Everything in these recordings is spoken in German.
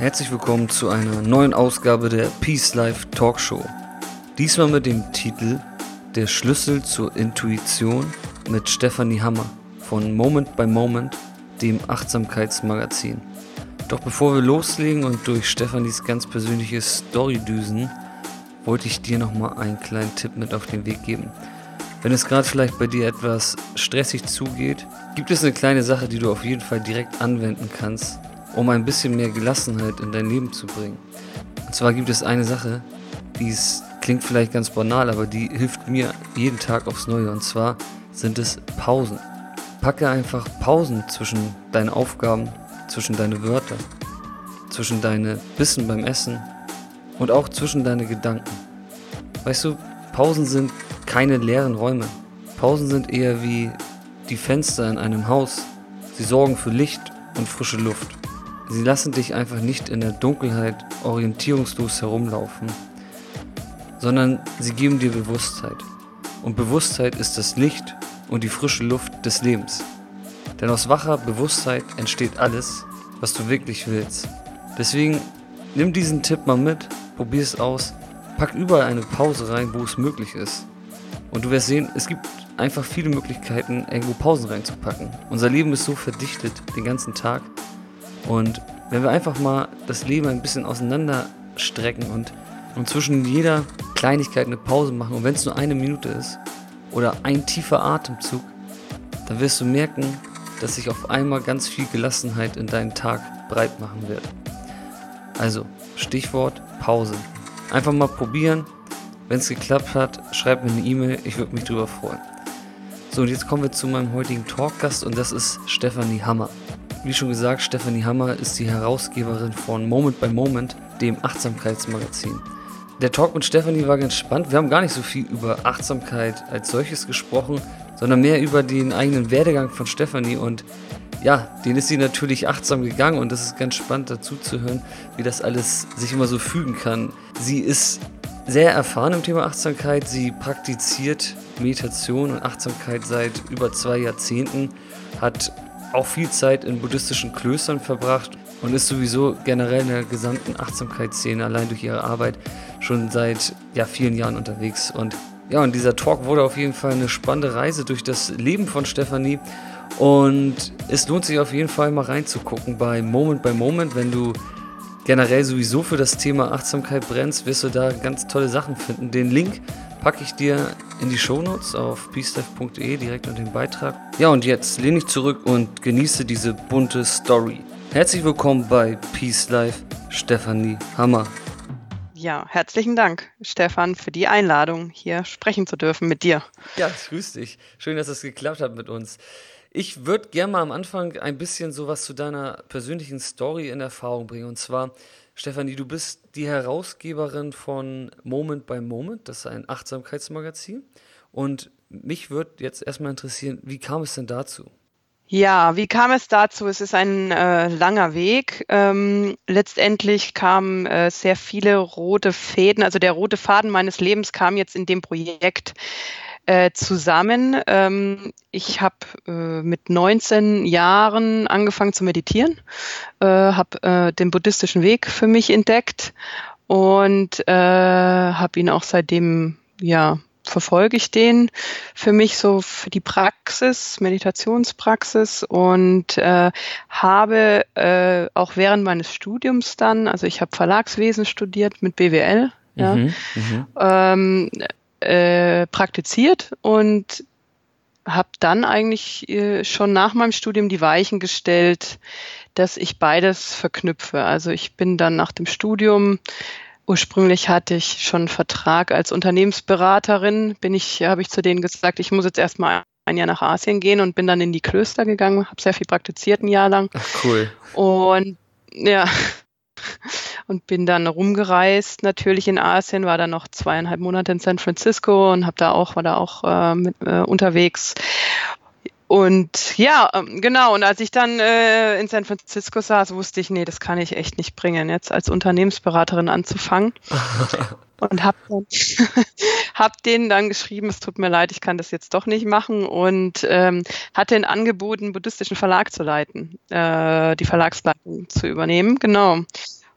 Herzlich willkommen zu einer neuen Ausgabe der Peace Life Talkshow. Diesmal mit dem Titel Der Schlüssel zur Intuition mit Stefanie Hammer von Moment by Moment, dem Achtsamkeitsmagazin. Doch bevor wir loslegen und durch Stefanies ganz persönliche Story düsen, wollte ich dir nochmal einen kleinen Tipp mit auf den Weg geben. Wenn es gerade vielleicht bei dir etwas stressig zugeht, gibt es eine kleine Sache, die du auf jeden Fall direkt anwenden kannst, um ein bisschen mehr Gelassenheit in dein Leben zu bringen. Und zwar gibt es eine Sache, die ist, klingt vielleicht ganz banal, aber die hilft mir jeden Tag aufs Neue. Und zwar sind es Pausen. Packe einfach Pausen zwischen deinen Aufgaben, zwischen deine Wörter, zwischen deine Bissen beim Essen und auch zwischen deine Gedanken. Weißt du, Pausen sind keine leeren Räume. Pausen sind eher wie die Fenster in einem Haus. Sie sorgen für Licht und frische Luft. Sie lassen dich einfach nicht in der Dunkelheit orientierungslos herumlaufen, sondern sie geben dir Bewusstheit. Und Bewusstheit ist das Licht und die frische Luft des Lebens. Denn aus wacher Bewusstheit entsteht alles, was du wirklich willst. Deswegen nimm diesen Tipp mal mit, probier es aus, pack überall eine Pause rein, wo es möglich ist. Und du wirst sehen, es gibt einfach viele Möglichkeiten, irgendwo Pausen reinzupacken. Unser Leben ist so verdichtet den ganzen Tag und wenn wir einfach mal das Leben ein bisschen auseinanderstrecken und, und zwischen jeder Kleinigkeit eine Pause machen, und wenn es nur eine Minute ist oder ein tiefer Atemzug, dann wirst du merken, dass sich auf einmal ganz viel Gelassenheit in deinen Tag breit machen wird. Also, Stichwort Pause. Einfach mal probieren. Wenn es geklappt hat, schreib mir eine E-Mail, ich würde mich darüber freuen. So, und jetzt kommen wir zu meinem heutigen Talkgast und das ist Stefanie Hammer. Wie schon gesagt, Stefanie Hammer ist die Herausgeberin von Moment by Moment, dem Achtsamkeitsmagazin. Der Talk mit Stefanie war ganz spannend. Wir haben gar nicht so viel über Achtsamkeit als solches gesprochen, sondern mehr über den eigenen Werdegang von Stefanie und ja, den ist sie natürlich achtsam gegangen und das ist ganz spannend dazu zu hören, wie das alles sich immer so fügen kann. Sie ist sehr erfahren im Thema Achtsamkeit. Sie praktiziert Meditation und Achtsamkeit seit über zwei Jahrzehnten, hat auch viel Zeit in buddhistischen Klöstern verbracht und ist sowieso generell in der gesamten Achtsamkeitsszene allein durch ihre Arbeit schon seit ja, vielen Jahren unterwegs. Und ja, und dieser Talk wurde auf jeden Fall eine spannende Reise durch das Leben von Stefanie. Und es lohnt sich auf jeden Fall mal reinzugucken bei Moment by Moment, wenn du generell sowieso für das Thema Achtsamkeit brennst, wirst du da ganz tolle Sachen finden. Den Link packe ich dir in die Shownotes auf peacelife.de direkt unter den Beitrag. Ja, und jetzt lehne ich zurück und genieße diese bunte Story. Herzlich willkommen bei Peace Life, Stefanie Hammer. Ja, herzlichen Dank, Stefan, für die Einladung, hier sprechen zu dürfen mit dir. Ja, grüß dich. Schön, dass es geklappt hat mit uns. Ich würde gerne mal am Anfang ein bisschen sowas zu deiner persönlichen Story in Erfahrung bringen. Und zwar, Stefanie, du bist die Herausgeberin von Moment by Moment, das ist ein Achtsamkeitsmagazin. Und mich würde jetzt erstmal interessieren, wie kam es denn dazu? Ja, wie kam es dazu? Es ist ein äh, langer Weg. Ähm, letztendlich kamen äh, sehr viele rote Fäden, also der rote Faden meines Lebens kam jetzt in dem Projekt äh, zusammen. Ähm, ich habe äh, mit 19 Jahren angefangen zu meditieren, äh, habe äh, den buddhistischen Weg für mich entdeckt und äh, habe ihn auch seitdem ja verfolge ich den für mich so für die Praxis, Meditationspraxis und äh, habe äh, auch während meines Studiums dann, also ich habe Verlagswesen studiert mit BWL, ja, mhm, mhm. ähm, äh, praktiziert und habe dann eigentlich äh, schon nach meinem Studium die Weichen gestellt, dass ich beides verknüpfe. Also ich bin dann nach dem Studium Ursprünglich hatte ich schon einen Vertrag als Unternehmensberaterin, bin ich, habe ich zu denen gesagt, ich muss jetzt erstmal ein Jahr nach Asien gehen und bin dann in die Klöster gegangen, habe sehr viel praktiziert ein Jahr lang. Ach, cool. Und ja, und bin dann rumgereist, natürlich in Asien, war dann noch zweieinhalb Monate in San Francisco und habe da auch, war da auch äh, mit, äh, unterwegs. Und ja, ähm, genau. Und als ich dann äh, in San Francisco saß, wusste ich, nee, das kann ich echt nicht bringen, jetzt als Unternehmensberaterin anzufangen. und habe hab denen dann geschrieben, es tut mir leid, ich kann das jetzt doch nicht machen und ähm, hatte ein Angebot, einen buddhistischen Verlag zu leiten, äh, die Verlagsleitung zu übernehmen, genau.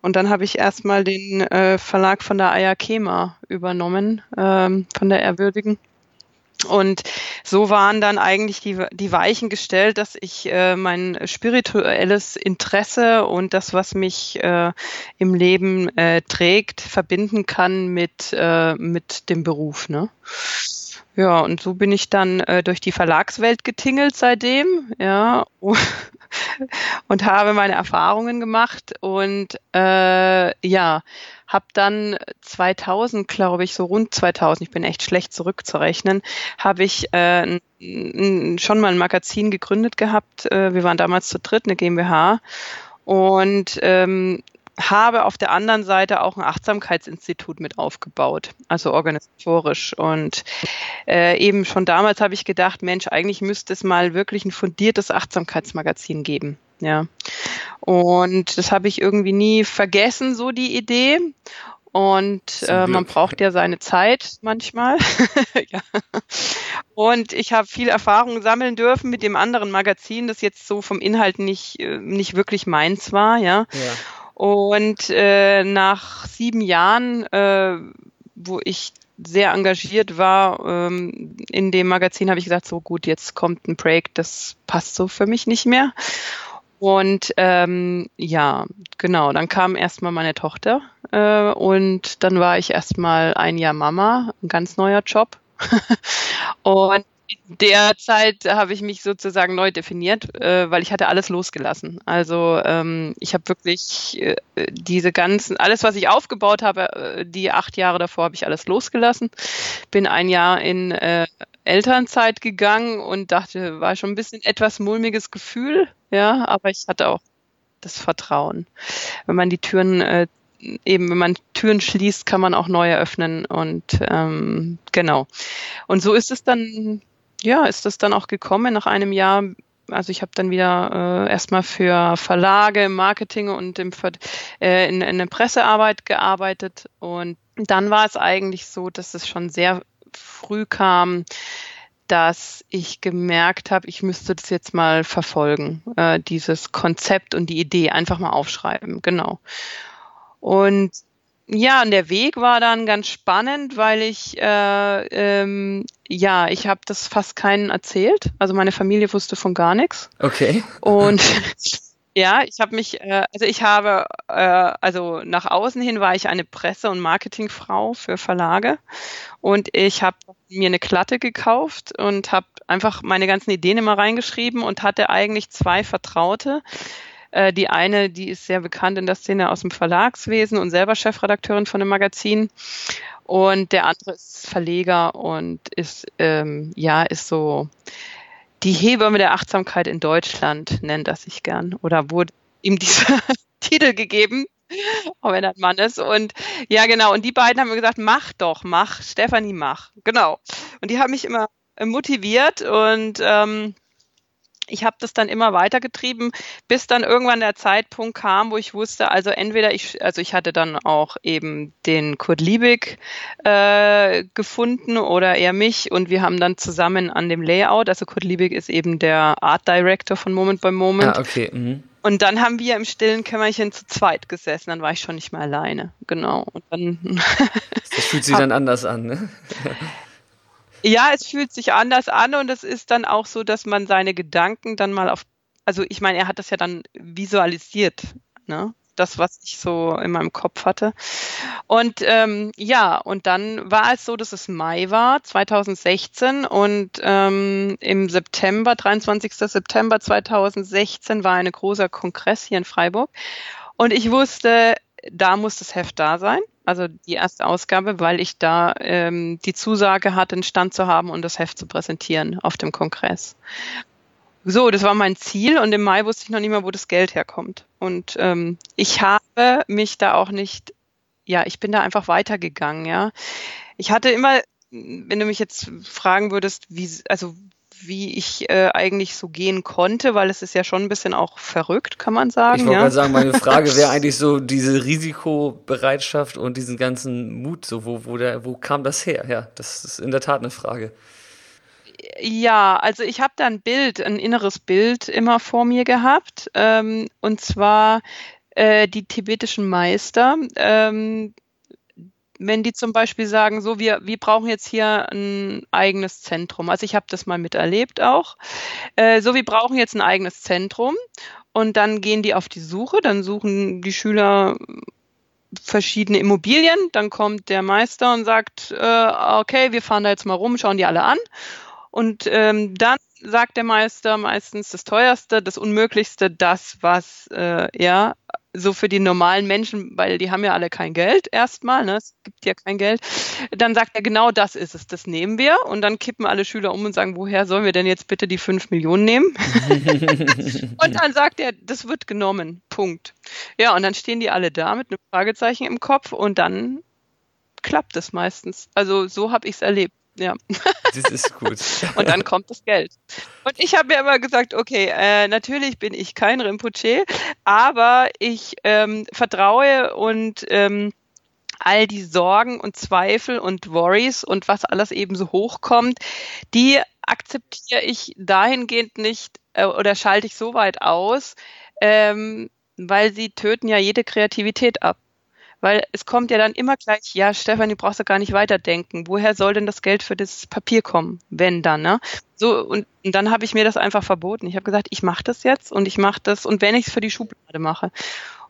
Und dann habe ich erstmal den äh, Verlag von der Ayakema übernommen, ähm, von der Ehrwürdigen. Und so waren dann eigentlich die, die Weichen gestellt, dass ich äh, mein spirituelles Interesse und das, was mich äh, im Leben äh, trägt, verbinden kann mit, äh, mit dem Beruf. Ne? Ja, und so bin ich dann äh, durch die Verlagswelt getingelt seitdem, ja, und habe meine Erfahrungen gemacht und äh, ja, habe dann 2000, glaube ich, so rund 2000, ich bin echt schlecht zurückzurechnen, habe ich äh, schon mal ein Magazin gegründet gehabt. Äh, wir waren damals zu dritt, eine GmbH. Und ähm, habe auf der anderen Seite auch ein Achtsamkeitsinstitut mit aufgebaut, also organisatorisch. Und äh, eben schon damals habe ich gedacht, Mensch, eigentlich müsste es mal wirklich ein fundiertes Achtsamkeitsmagazin geben. Ja. Und das habe ich irgendwie nie vergessen, so die Idee. Und äh, man braucht ja seine Zeit manchmal. ja. Und ich habe viel Erfahrung sammeln dürfen mit dem anderen Magazin, das jetzt so vom Inhalt nicht, äh, nicht wirklich meins war, ja. ja. Und äh, nach sieben Jahren, äh, wo ich sehr engagiert war ähm, in dem Magazin, habe ich gesagt, so gut, jetzt kommt ein Break, das passt so für mich nicht mehr. Und ähm, ja, genau, dann kam erstmal meine Tochter äh, und dann war ich erstmal ein Jahr Mama, ein ganz neuer Job. und in der Zeit habe ich mich sozusagen neu definiert, äh, weil ich hatte alles losgelassen. Also ähm, ich habe wirklich äh, diese ganzen, alles, was ich aufgebaut habe, äh, die acht Jahre davor habe ich alles losgelassen. Bin ein Jahr in äh, Elternzeit gegangen und dachte, war schon ein bisschen etwas mulmiges Gefühl, ja, aber ich hatte auch das Vertrauen. Wenn man die Türen äh, eben, wenn man Türen schließt, kann man auch neue öffnen und ähm, genau. Und so ist es dann ja, ist das dann auch gekommen nach einem Jahr. Also ich habe dann wieder äh, erstmal für Verlage, Marketing und im, äh, in, in der Pressearbeit gearbeitet. Und dann war es eigentlich so, dass es schon sehr früh kam, dass ich gemerkt habe, ich müsste das jetzt mal verfolgen, äh, dieses Konzept und die Idee einfach mal aufschreiben, genau. Und ja, und der Weg war dann ganz spannend, weil ich, äh, ähm, ja, ich habe das fast keinen erzählt. Also meine Familie wusste von gar nichts. Okay. Und ja, ich habe mich, äh, also ich habe, äh, also nach außen hin war ich eine Presse- und Marketingfrau für Verlage und ich habe mir eine Klatte gekauft und habe einfach meine ganzen Ideen immer reingeschrieben und hatte eigentlich zwei Vertraute äh, die eine, die ist sehr bekannt in der Szene aus dem Verlagswesen und selber Chefredakteurin von einem Magazin. Und der andere ist Verleger und ist, ähm, ja, ist so die Hebamme der Achtsamkeit in Deutschland, nennt er sich gern. Oder wurde ihm dieser Titel gegeben, auch wenn er ein Mann ist. Und ja, genau. Und die beiden haben mir gesagt, mach doch, mach, Stefanie, mach. Genau. Und die haben mich immer motiviert und ähm, ich habe das dann immer weitergetrieben, bis dann irgendwann der Zeitpunkt kam, wo ich wusste, also entweder ich, also ich hatte dann auch eben den Kurt Liebig äh, gefunden oder er mich und wir haben dann zusammen an dem Layout, also Kurt Liebig ist eben der Art Director von Moment by Moment. Ah, okay. Mhm. Und dann haben wir im stillen Kämmerchen zu zweit gesessen, dann war ich schon nicht mehr alleine, genau. Und dann das fühlt sich dann anders an, ne? Ja, es fühlt sich anders an und es ist dann auch so, dass man seine Gedanken dann mal auf, also ich meine, er hat das ja dann visualisiert, ne? Das, was ich so in meinem Kopf hatte. Und ähm, ja, und dann war es so, dass es Mai war, 2016 und ähm, im September, 23. September 2016 war ein großer Kongress hier in Freiburg und ich wusste, da muss das Heft da sein also die erste Ausgabe, weil ich da ähm, die Zusage hatte, einen Stand zu haben und das Heft zu präsentieren auf dem Kongress. So, das war mein Ziel und im Mai wusste ich noch nicht mehr, wo das Geld herkommt. Und ähm, ich habe mich da auch nicht, ja, ich bin da einfach weitergegangen, ja. Ich hatte immer, wenn du mich jetzt fragen würdest, wie, also wie ich äh, eigentlich so gehen konnte, weil es ist ja schon ein bisschen auch verrückt, kann man sagen. Ich wollte ja? sagen, meine Frage wäre eigentlich so diese Risikobereitschaft und diesen ganzen Mut, so wo, wo, der, wo kam das her? Ja, das ist in der Tat eine Frage. Ja, also ich habe da ein Bild, ein inneres Bild immer vor mir gehabt. Ähm, und zwar äh, die tibetischen Meister. Ähm, wenn die zum Beispiel sagen, so, wir, wir brauchen jetzt hier ein eigenes Zentrum. Also ich habe das mal miterlebt auch. Äh, so, wir brauchen jetzt ein eigenes Zentrum. Und dann gehen die auf die Suche, dann suchen die Schüler verschiedene Immobilien, dann kommt der Meister und sagt, äh, okay, wir fahren da jetzt mal rum, schauen die alle an. Und ähm, dann sagt der Meister meistens das teuerste, das unmöglichste, das, was äh, ja so für die normalen Menschen, weil die haben ja alle kein Geld erstmal, ne? es gibt ja kein Geld, dann sagt er, genau das ist es, das nehmen wir und dann kippen alle Schüler um und sagen, woher sollen wir denn jetzt bitte die fünf Millionen nehmen? und dann sagt er, das wird genommen, Punkt. Ja, und dann stehen die alle da mit einem Fragezeichen im Kopf und dann klappt es meistens. Also so habe ich es erlebt. Ja. Das ist gut. und dann kommt das Geld. Und ich habe mir immer gesagt, okay, äh, natürlich bin ich kein Rinpoche, aber ich ähm, vertraue und ähm, all die Sorgen und Zweifel und Worries und was alles eben so hochkommt, die akzeptiere ich dahingehend nicht äh, oder schalte ich so weit aus, ähm, weil sie töten ja jede Kreativität ab. Weil es kommt ja dann immer gleich, ja, Stefan, du brauchst ja gar nicht weiterdenken. Woher soll denn das Geld für das Papier kommen, wenn dann, ne? So, und, und dann habe ich mir das einfach verboten. Ich habe gesagt, ich mache das jetzt und ich mache das und wenn ich es für die Schublade mache.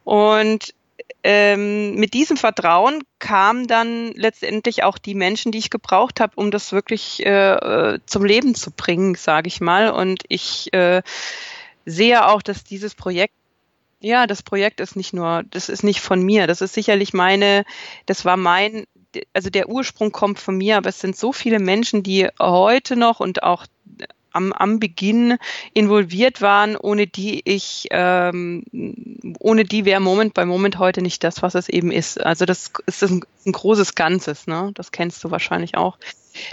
Und ähm, mit diesem Vertrauen kamen dann letztendlich auch die Menschen, die ich gebraucht habe, um das wirklich äh, zum Leben zu bringen, sage ich mal. Und ich äh, sehe auch, dass dieses Projekt ja, das Projekt ist nicht nur, das ist nicht von mir. Das ist sicherlich meine, das war mein, also der Ursprung kommt von mir, aber es sind so viele Menschen, die heute noch und auch am, am Beginn involviert waren, ohne die ich, ähm, ohne die wäre Moment bei Moment heute nicht das, was es eben ist. Also das ist ein, ein großes Ganzes, ne? Das kennst du wahrscheinlich auch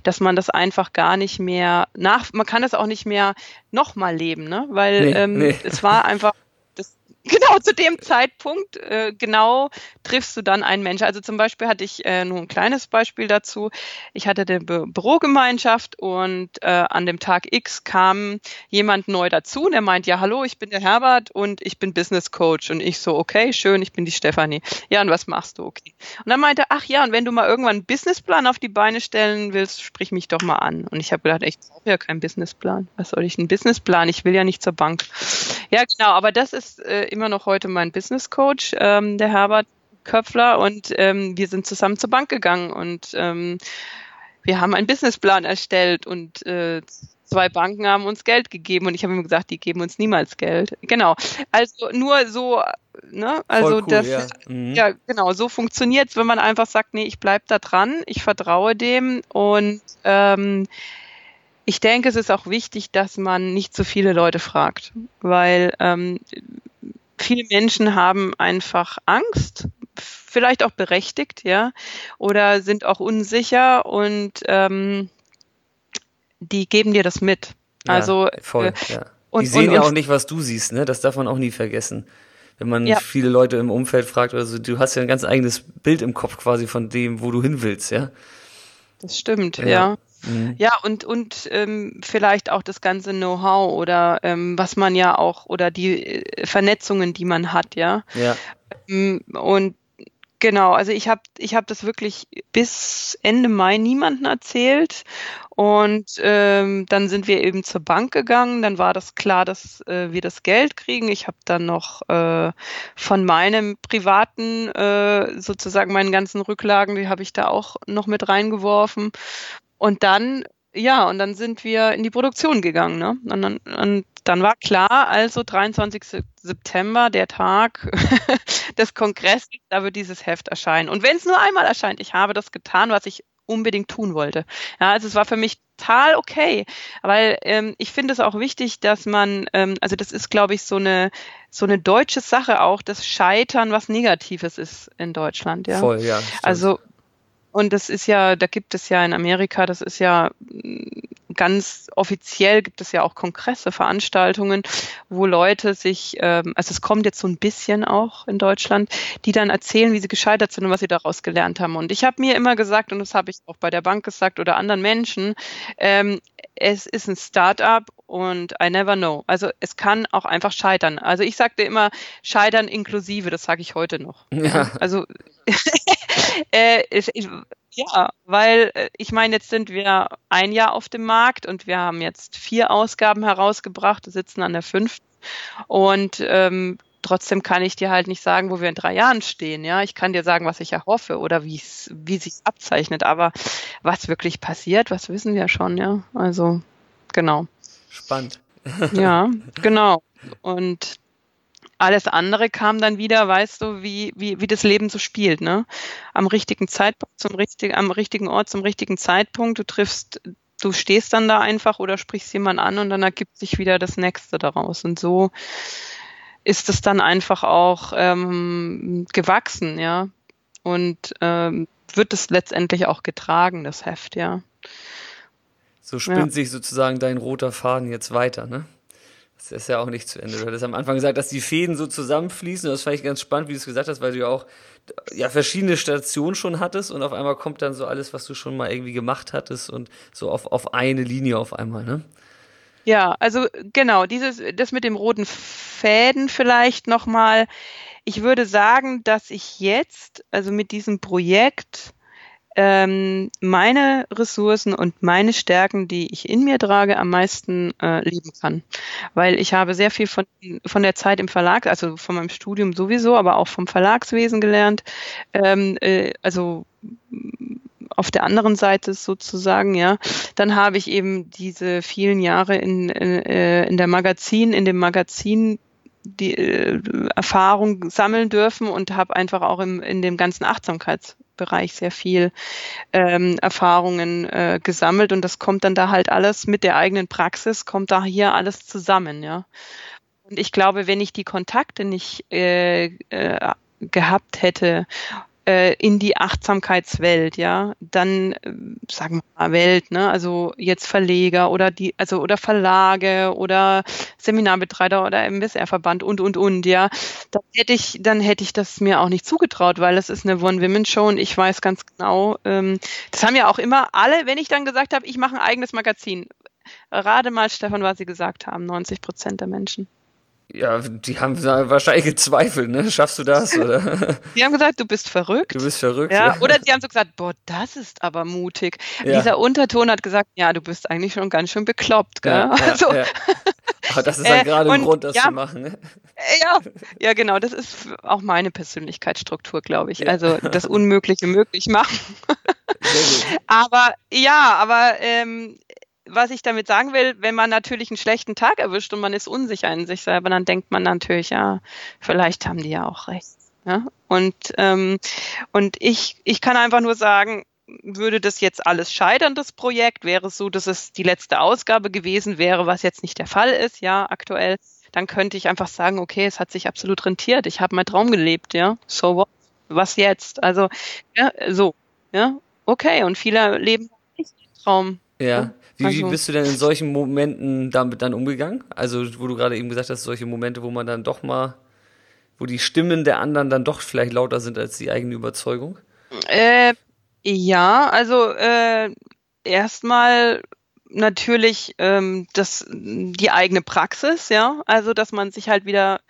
dass man das einfach gar nicht mehr nach, man kann es auch nicht mehr nochmal leben, ne? Weil nee, ähm, nee. es war einfach genau zu dem Zeitpunkt äh, genau triffst du dann einen Menschen. Also zum Beispiel hatte ich äh, nur ein kleines Beispiel dazu. Ich hatte eine Bü Bürogemeinschaft und äh, an dem Tag X kam jemand neu dazu und er meint, ja, hallo, ich bin der Herbert und ich bin Business Coach. Und ich so, okay, schön, ich bin die Stefanie. Ja, und was machst du? Okay. Und dann meinte er, ach ja, und wenn du mal irgendwann einen Businessplan auf die Beine stellen willst, sprich mich doch mal an. Und ich habe gedacht, ich brauche ja keinen Businessplan. Was soll ich einen Businessplan? Ich will ja nicht zur Bank. Ja, genau, aber das ist äh, immer noch heute mein Business Coach, ähm, der Herbert Köpfler, und ähm, wir sind zusammen zur Bank gegangen und ähm, wir haben einen Businessplan erstellt und äh, zwei Banken haben uns Geld gegeben und ich habe ihm gesagt, die geben uns niemals Geld. Genau. Also nur so, ne? Also cool, das ja. Mhm. ja. genau, so funktioniert es, wenn man einfach sagt, nee, ich bleib da dran, ich vertraue dem und ähm, ich denke, es ist auch wichtig, dass man nicht zu viele Leute fragt, weil ähm, viele Menschen haben einfach Angst, vielleicht auch berechtigt, ja, oder sind auch unsicher und ähm, die geben dir das mit. Ja, also voll, äh, ja. Und, die sehen und, ja auch nicht, was du siehst, ne? Das darf man auch nie vergessen. Wenn man ja. viele Leute im Umfeld fragt, also du hast ja ein ganz eigenes Bild im Kopf quasi von dem, wo du hin willst, ja. Das stimmt, ja. ja. Mhm. Ja, und, und ähm, vielleicht auch das ganze Know-how oder ähm, was man ja auch, oder die äh, Vernetzungen, die man hat, ja. ja. Ähm, und Genau, also ich habe ich hab das wirklich bis Ende Mai niemandem erzählt und ähm, dann sind wir eben zur Bank gegangen. Dann war das klar, dass äh, wir das Geld kriegen. Ich habe dann noch äh, von meinem privaten, äh, sozusagen meinen ganzen Rücklagen, die habe ich da auch noch mit reingeworfen. Und dann, ja, und dann sind wir in die Produktion gegangen. Ne? Und, dann, und dann war klar, also 23. September, der Tag des Kongresses, da wird dieses Heft erscheinen. Und wenn es nur einmal erscheint, ich habe das getan, was ich unbedingt tun wollte. Ja, also es war für mich total okay, weil ähm, ich finde es auch wichtig, dass man, ähm, also das ist, glaube ich, so eine so eine deutsche Sache auch, dass Scheitern was Negatives ist in Deutschland. Ja, voll, ja. Stimmt. Also und das ist ja, da gibt es ja in Amerika, das ist ja mm, ganz offiziell, gibt es ja auch Kongresse, Veranstaltungen, wo Leute sich, ähm, also es kommt jetzt so ein bisschen auch in Deutschland, die dann erzählen, wie sie gescheitert sind und was sie daraus gelernt haben. Und ich habe mir immer gesagt, und das habe ich auch bei der Bank gesagt oder anderen Menschen, ähm, es ist ein Start-up und I never know. Also es kann auch einfach scheitern. Also ich sagte immer scheitern inklusive, das sage ich heute noch. Ja. Also äh, ich, ja, weil äh, ich meine, jetzt sind wir ein Jahr auf dem Markt und wir haben jetzt vier Ausgaben herausgebracht, sitzen an der fünften und ähm, trotzdem kann ich dir halt nicht sagen, wo wir in drei Jahren stehen. Ja, ich kann dir sagen, was ich erhoffe oder wie es wie sich abzeichnet, aber was wirklich passiert, was wissen wir schon. Ja, also genau. Spannend. ja, genau. Und alles andere kam dann wieder, weißt du, wie, wie, wie das Leben so spielt, ne? Am richtigen Zeitpunkt, zum richtigen, am richtigen Ort, zum richtigen Zeitpunkt. Du triffst, du stehst dann da einfach oder sprichst jemand an und dann ergibt sich wieder das Nächste daraus. Und so ist es dann einfach auch ähm, gewachsen, ja. Und ähm, wird es letztendlich auch getragen, das Heft, ja. So spinnt ja. sich sozusagen dein roter Faden jetzt weiter, ne? Das ist ja auch nicht zu Ende. Du hattest am Anfang gesagt, dass die Fäden so zusammenfließen. Das fand ich ganz spannend, wie du es gesagt hast, weil du ja auch ja, verschiedene Stationen schon hattest und auf einmal kommt dann so alles, was du schon mal irgendwie gemacht hattest und so auf, auf eine Linie auf einmal, ne? Ja, also genau, dieses, das mit dem roten Fäden vielleicht nochmal. Ich würde sagen, dass ich jetzt, also mit diesem Projekt, ähm, meine Ressourcen und meine Stärken, die ich in mir trage, am meisten äh, leben kann. Weil ich habe sehr viel von, von der Zeit im Verlag, also von meinem Studium sowieso, aber auch vom Verlagswesen gelernt. Ähm, äh, also auf der anderen Seite sozusagen, ja, dann habe ich eben diese vielen Jahre in, in, äh, in der Magazin, in dem Magazin die äh, Erfahrung sammeln dürfen und habe einfach auch im, in dem ganzen Achtsamkeits Bereich sehr viel ähm, Erfahrungen äh, gesammelt und das kommt dann da halt alles mit der eigenen Praxis, kommt da hier alles zusammen, ja. Und ich glaube, wenn ich die Kontakte nicht äh, äh, gehabt hätte äh, in die Achtsamkeitswelt, ja, dann äh, sagen wir mal Welt, ne, also jetzt Verleger oder die, also oder Verlage oder Seminarbetreiber oder MSR-Verband und und und, ja, dann hätte ich, dann hätte ich das mir auch nicht zugetraut, weil es ist eine One-Women-Show und ich weiß ganz genau, ähm, das haben ja auch immer alle, wenn ich dann gesagt habe, ich mache ein eigenes Magazin. Rate mal, Stefan, was sie gesagt haben, 90 Prozent der Menschen. Ja, die haben wahrscheinlich gezweifelt, ne? Schaffst du das, oder? Die haben gesagt, du bist verrückt. Du bist verrückt. Ja. ja. Oder die haben so gesagt, boah, das ist aber mutig. Ja. Dieser Unterton hat gesagt, ja, du bist eigentlich schon ganz schön bekloppt, gell? Ja, also, ja, Aber das ist dann äh, gerade ein Grund, das zu machen, ne? Ja, ja, genau. Das ist auch meine Persönlichkeitsstruktur, glaube ich. Also das Unmögliche möglich machen. aber ja, aber ähm, was ich damit sagen will, wenn man natürlich einen schlechten Tag erwischt und man ist unsicher in sich selber, dann denkt man natürlich, ja, vielleicht haben die ja auch recht. Ja? Und, ähm, und ich, ich kann einfach nur sagen, würde das jetzt alles scheitern, das Projekt, wäre es so, dass es die letzte Ausgabe gewesen wäre, was jetzt nicht der Fall ist, ja, aktuell, dann könnte ich einfach sagen, okay, es hat sich absolut rentiert, ich habe meinen Traum gelebt, ja, so what? was jetzt? Also, ja, so, ja, okay, und viele leben nicht den Traum. Ja. ja. Wie, also. wie bist du denn in solchen Momenten damit dann umgegangen? Also, wo du gerade eben gesagt hast, solche Momente, wo man dann doch mal, wo die Stimmen der anderen dann doch vielleicht lauter sind als die eigene Überzeugung? Äh, ja, also äh, erstmal natürlich ähm, das, die eigene Praxis, ja, also dass man sich halt wieder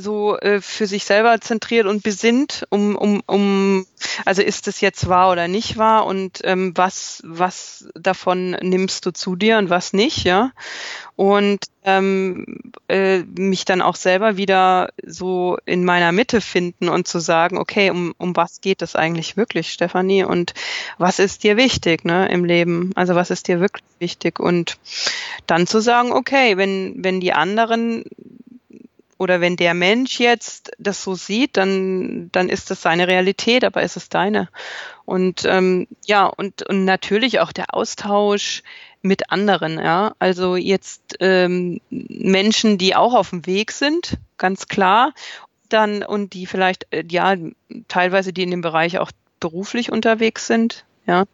so äh, für sich selber zentriert und besinnt, um, um, um, also ist es jetzt wahr oder nicht wahr und ähm, was, was davon nimmst du zu dir und was nicht, ja. Und ähm, äh, mich dann auch selber wieder so in meiner Mitte finden und zu sagen, okay, um, um was geht es eigentlich wirklich, Stefanie? Und was ist dir wichtig ne, im Leben? Also was ist dir wirklich wichtig? Und dann zu sagen, okay, wenn, wenn die anderen oder wenn der Mensch jetzt das so sieht, dann, dann ist das seine Realität, aber ist es deine. Und ähm, ja, und, und natürlich auch der Austausch mit anderen, ja. Also jetzt ähm, Menschen, die auch auf dem Weg sind, ganz klar. Dann und die vielleicht, äh, ja, teilweise die in dem Bereich auch beruflich unterwegs sind, ja.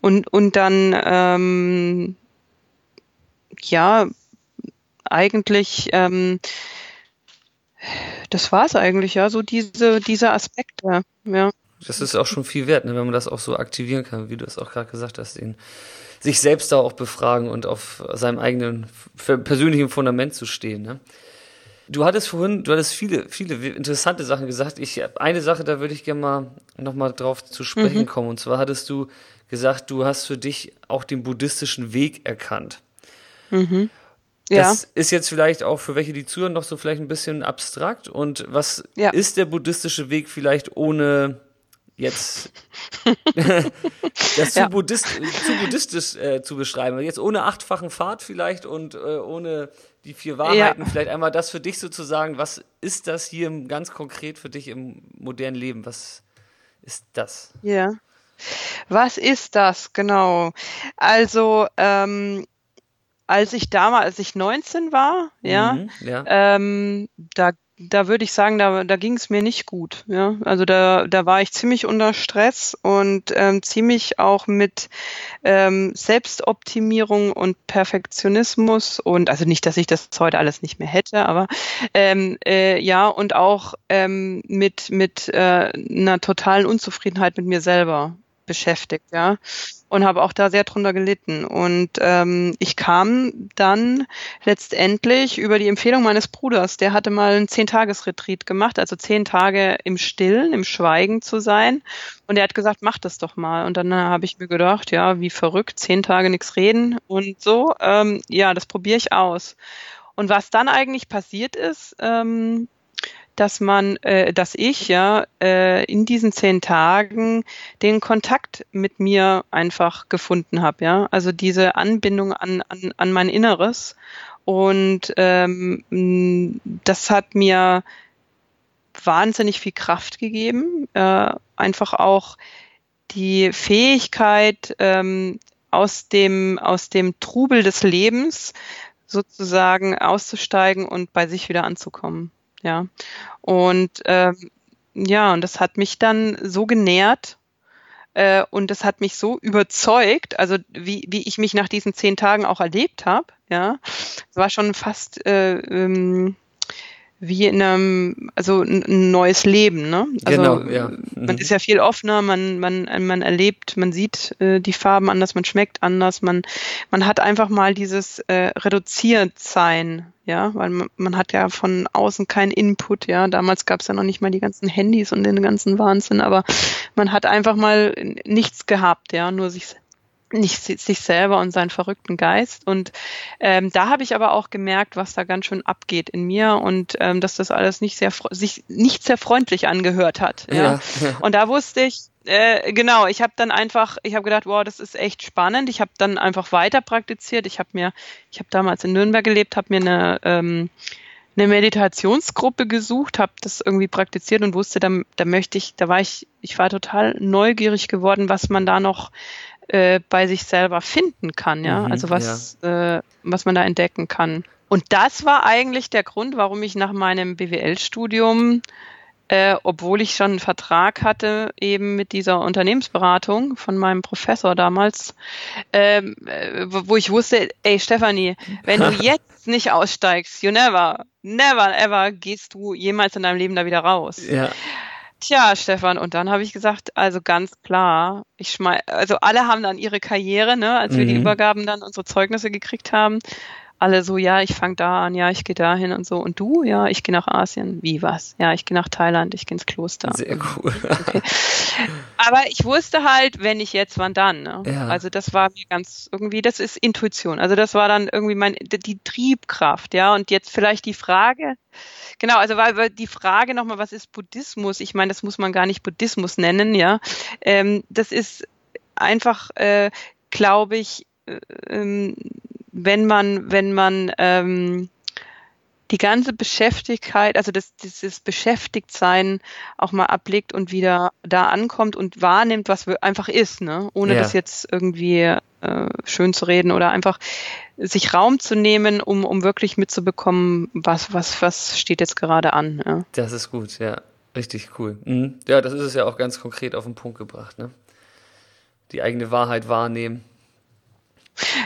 Und, und dann ähm, ja, eigentlich ähm, das war es eigentlich, ja, so diese, diese Aspekte, ja. Das ist auch schon viel wert, ne, wenn man das auch so aktivieren kann, wie du es auch gerade gesagt hast, den, sich selbst da auch befragen und auf seinem eigenen persönlichen Fundament zu stehen. Ne? Du hattest vorhin, du hattest viele, viele interessante Sachen gesagt. Ich eine Sache, da würde ich gerne mal nochmal drauf zu sprechen mhm. kommen. Und zwar hattest du gesagt, du hast für dich auch den buddhistischen Weg erkannt. Mhm. Das ja. ist jetzt vielleicht auch für welche, die zuhören, noch so vielleicht ein bisschen abstrakt. Und was ja. ist der buddhistische Weg vielleicht ohne jetzt das zu, ja. Buddhist, zu buddhistisch äh, zu beschreiben? Jetzt ohne achtfachen Pfad vielleicht und äh, ohne die vier Wahrheiten, vielleicht einmal das für dich sozusagen. Was ist das hier ganz konkret für dich im modernen Leben? Was ist das? Ja. Was ist das genau? Also ähm, als ich damals, als ich 19 war, ja, mhm, ja. Ähm, da, da würde ich sagen, da, da ging es mir nicht gut. Ja, also da, da war ich ziemlich unter Stress und ähm, ziemlich auch mit ähm, Selbstoptimierung und Perfektionismus und also nicht, dass ich das heute alles nicht mehr hätte, aber ähm, äh, ja und auch ähm, mit mit äh, einer totalen Unzufriedenheit mit mir selber beschäftigt, ja und habe auch da sehr drunter gelitten. Und ähm, ich kam dann letztendlich über die Empfehlung meines Bruders, der hatte mal einen Zehn-Tages-Retreat gemacht, also zehn Tage im Stillen, im Schweigen zu sein. Und er hat gesagt, mach das doch mal. Und dann äh, habe ich mir gedacht, ja, wie verrückt, zehn Tage nichts reden und so. Ähm, ja, das probiere ich aus. Und was dann eigentlich passiert ist, ähm, dass man, äh, dass ich ja äh, in diesen zehn Tagen den Kontakt mit mir einfach gefunden habe, ja. Also diese Anbindung an, an, an mein Inneres. Und ähm, das hat mir wahnsinnig viel Kraft gegeben. Äh, einfach auch die Fähigkeit, ähm, aus dem, aus dem Trubel des Lebens sozusagen auszusteigen und bei sich wieder anzukommen ja. Und ähm, ja, und das hat mich dann so genährt äh, und das hat mich so überzeugt, also wie, wie ich mich nach diesen zehn Tagen auch erlebt habe, ja. Es war schon fast äh, ähm, wie in einem, also ein neues Leben, ne? Also genau, ja. Mhm. man ist ja viel offener, man, man, man erlebt, man sieht äh, die Farben anders, man schmeckt anders, man, man hat einfach mal dieses äh, reduziert sein, ja, weil man, man hat ja von außen keinen Input, ja. Damals gab es ja noch nicht mal die ganzen Handys und den ganzen Wahnsinn, aber man hat einfach mal nichts gehabt, ja, nur sich nicht sich selber und seinen verrückten Geist. Und ähm, da habe ich aber auch gemerkt, was da ganz schön abgeht in mir und ähm, dass das alles nicht sehr sich nicht sehr freundlich angehört hat. Ja. ja. Und da wusste ich, äh, genau, ich habe dann einfach, ich habe gedacht, wow, das ist echt spannend. Ich habe dann einfach weiter praktiziert. Ich habe mir, ich habe damals in Nürnberg gelebt, habe mir eine ähm, eine Meditationsgruppe gesucht, habe das irgendwie praktiziert und wusste, da, da möchte ich, da war ich, ich war total neugierig geworden, was man da noch äh, bei sich selber finden kann, ja, mhm, also was, ja. äh, was man da entdecken kann. Und das war eigentlich der Grund, warum ich nach meinem BWL-Studium, äh, obwohl ich schon einen Vertrag hatte, eben mit dieser Unternehmensberatung von meinem Professor damals, ähm, äh, wo ich wusste, ey Stefanie, wenn du jetzt nicht aussteigst, you never, never, ever gehst du jemals in deinem Leben da wieder raus. Ja. Tja, Stefan, und dann habe ich gesagt, also ganz klar, ich schmeiß, also alle haben dann ihre Karriere, ne, als mhm. wir die mhm. Übergaben dann unsere Zeugnisse gekriegt haben. Alle so, ja, ich fange da an, ja, ich gehe dahin und so. Und du, ja, ich gehe nach Asien. Wie was? Ja, ich gehe nach Thailand, ich gehe ins Kloster. Sehr cool. Okay. Aber ich wusste halt, wenn ich jetzt, wann dann. Ne? Ja. Also das war mir ganz irgendwie, das ist Intuition. Also das war dann irgendwie mein die Triebkraft, ja. Und jetzt vielleicht die Frage, genau, also weil, weil die Frage nochmal, was ist Buddhismus? Ich meine, das muss man gar nicht Buddhismus nennen, ja. Ähm, das ist einfach, äh, glaube ich, äh, ähm, wenn man, wenn man ähm, die ganze Beschäftigkeit, also das, dieses Beschäftigtsein auch mal ablegt und wieder da ankommt und wahrnimmt, was einfach ist, ne? ohne ja. das jetzt irgendwie äh, schön zu reden oder einfach sich Raum zu nehmen, um, um wirklich mitzubekommen, was, was, was steht jetzt gerade an. Ja? Das ist gut, ja. Richtig cool. Mhm. Ja, das ist es ja auch ganz konkret auf den Punkt gebracht. Ne? Die eigene Wahrheit wahrnehmen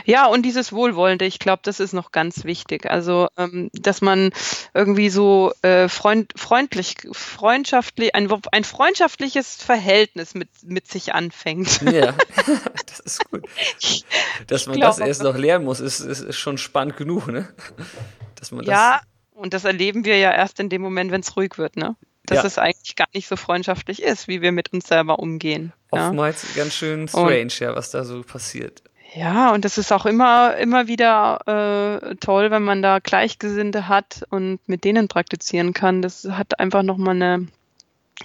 ja, und dieses Wohlwollende, ich glaube, das ist noch ganz wichtig. Also, ähm, dass man irgendwie so äh, freund, freundlich, freundschaftlich, ein, ein freundschaftliches Verhältnis mit, mit sich anfängt. Ja, das ist gut. Dass man glaub, das erst noch lernen muss, ist, ist, ist schon spannend genug, ne? Dass man das ja, und das erleben wir ja erst in dem Moment, wenn es ruhig wird, ne? Dass ja. es eigentlich gar nicht so freundschaftlich ist, wie wir mit uns selber umgehen. Oftmals ja? ganz schön strange, und, ja, was da so passiert. Ja, und das ist auch immer, immer wieder äh, toll, wenn man da Gleichgesinnte hat und mit denen praktizieren kann. Das hat einfach nochmal eine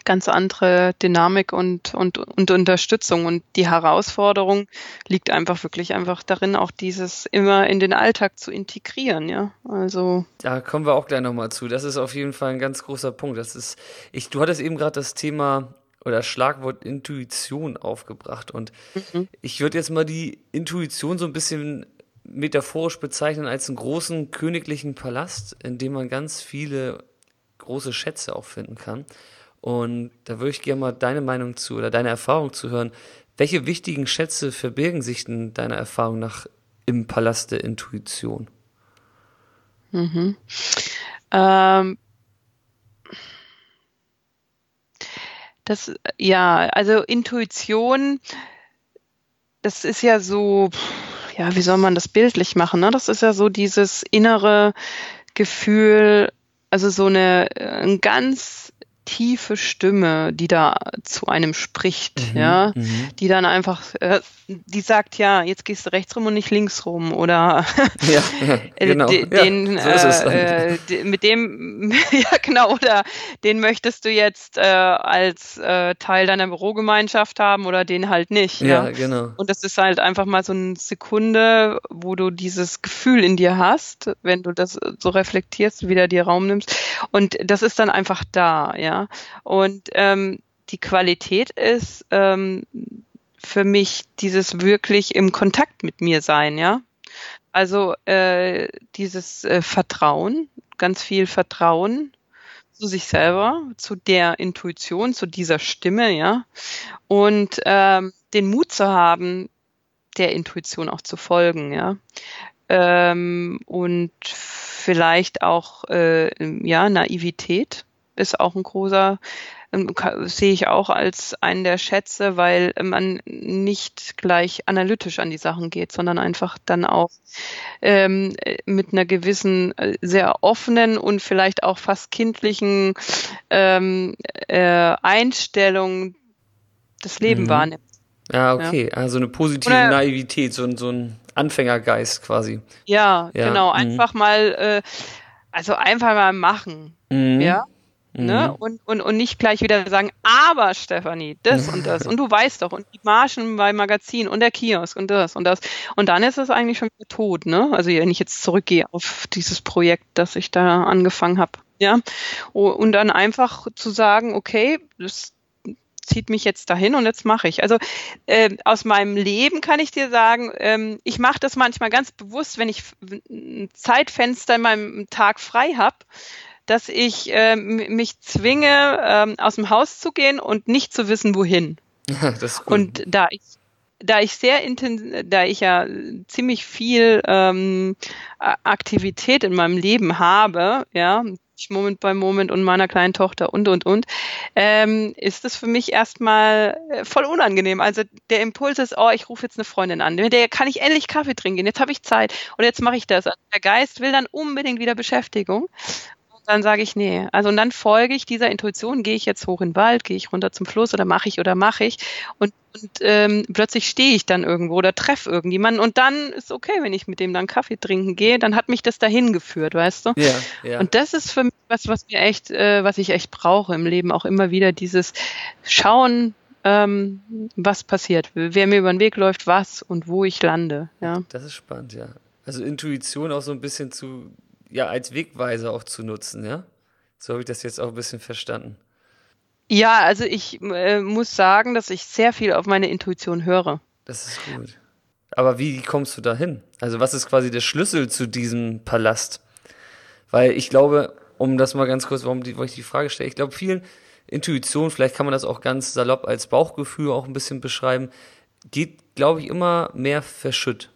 ganz andere Dynamik und, und, und Unterstützung. Und die Herausforderung liegt einfach wirklich einfach darin, auch dieses immer in den Alltag zu integrieren, ja. Also. Da kommen wir auch gleich nochmal zu. Das ist auf jeden Fall ein ganz großer Punkt. Das ist, ich, du hattest eben gerade das Thema oder Schlagwort Intuition aufgebracht. Und mhm. ich würde jetzt mal die Intuition so ein bisschen metaphorisch bezeichnen als einen großen königlichen Palast, in dem man ganz viele große Schätze auch finden kann. Und da würde ich gerne mal deine Meinung zu oder deine Erfahrung zu hören. Welche wichtigen Schätze verbirgen sich denn deiner Erfahrung nach im Palast der Intuition? Mhm. Ähm, Das, ja, also Intuition, das ist ja so, ja, wie soll man das bildlich machen? Ne? Das ist ja so dieses innere Gefühl, also so eine, ein ganz tiefe Stimme, die da zu einem spricht, mhm, ja, mhm. die dann einfach, äh, die sagt, ja, jetzt gehst du rechts rum und nicht links rum oder ja, äh, genau. den, ja, so äh, äh, mit dem, ja genau, oder den möchtest du jetzt äh, als Teil deiner Bürogemeinschaft haben oder den halt nicht. Ja, ja, genau. Und das ist halt einfach mal so eine Sekunde, wo du dieses Gefühl in dir hast, wenn du das so reflektierst, wieder dir Raum nimmst und das ist dann einfach da, ja. Und ähm, die Qualität ist ähm, für mich dieses wirklich im Kontakt mit mir sein, ja. Also äh, dieses äh, Vertrauen, ganz viel Vertrauen zu sich selber, zu der Intuition, zu dieser Stimme, ja. Und ähm, den Mut zu haben, der Intuition auch zu folgen, ja. Ähm, und vielleicht auch äh, ja Naivität ist auch ein großer, ähm, sehe ich auch als einen der Schätze, weil man nicht gleich analytisch an die Sachen geht, sondern einfach dann auch ähm, mit einer gewissen, äh, sehr offenen und vielleicht auch fast kindlichen ähm, äh, Einstellung das Leben mhm. wahrnimmt. Ja, okay. Ja. Also eine positive Oder, Naivität, so, so ein Anfängergeist quasi. Ja, ja. genau. Mhm. Einfach mal, äh, also einfach mal machen. Mhm. Ja. Ne? Mhm. Ne? Und, und, und nicht gleich wieder sagen, aber Stefanie, das und das. Und du weißt doch, und die Margen beim Magazin und der Kiosk und das und das. Und dann ist es eigentlich schon wieder tot, ne? Also wenn ich jetzt zurückgehe auf dieses Projekt, das ich da angefangen habe. Ja. Und dann einfach zu sagen, okay, das zieht mich jetzt dahin und jetzt mache ich. Also äh, aus meinem Leben kann ich dir sagen, ähm, ich mache das manchmal ganz bewusst, wenn ich ein Zeitfenster in meinem Tag frei habe dass ich äh, mich zwinge, ähm, aus dem Haus zu gehen und nicht zu wissen, wohin. Und da ich da ich sehr intensiv, da ich ja ziemlich viel ähm, Aktivität in meinem Leben habe, ja, Moment bei Moment und meiner kleinen Tochter und, und, und, ähm, ist das für mich erstmal äh, voll unangenehm. Also der Impuls ist, oh, ich rufe jetzt eine Freundin an. Mit der kann ich endlich Kaffee trinken. Jetzt habe ich Zeit und jetzt mache ich das. Also der Geist will dann unbedingt wieder Beschäftigung dann sage ich, nee. Also und dann folge ich dieser Intuition, gehe ich jetzt hoch in den Wald, gehe ich runter zum Fluss oder mache ich oder mache ich. Und, und ähm, plötzlich stehe ich dann irgendwo oder treffe irgendjemanden und dann ist okay, wenn ich mit dem dann Kaffee trinken gehe, dann hat mich das dahin geführt, weißt du? Ja, ja. Und das ist für mich was, was mir echt, äh, was ich echt brauche im Leben, auch immer wieder dieses Schauen, ähm, was passiert, wer mir über den Weg läuft, was und wo ich lande. Ja. Das ist spannend, ja. Also Intuition auch so ein bisschen zu ja als Wegweiser auch zu nutzen, ja? So habe ich das jetzt auch ein bisschen verstanden. Ja, also ich äh, muss sagen, dass ich sehr viel auf meine Intuition höre. Das ist gut. Aber wie kommst du da hin? Also was ist quasi der Schlüssel zu diesem Palast? Weil ich glaube, um das mal ganz kurz, warum, die, warum ich die Frage stelle, ich glaube vielen Intuition, vielleicht kann man das auch ganz salopp als Bauchgefühl auch ein bisschen beschreiben, geht, glaube ich, immer mehr verschütt.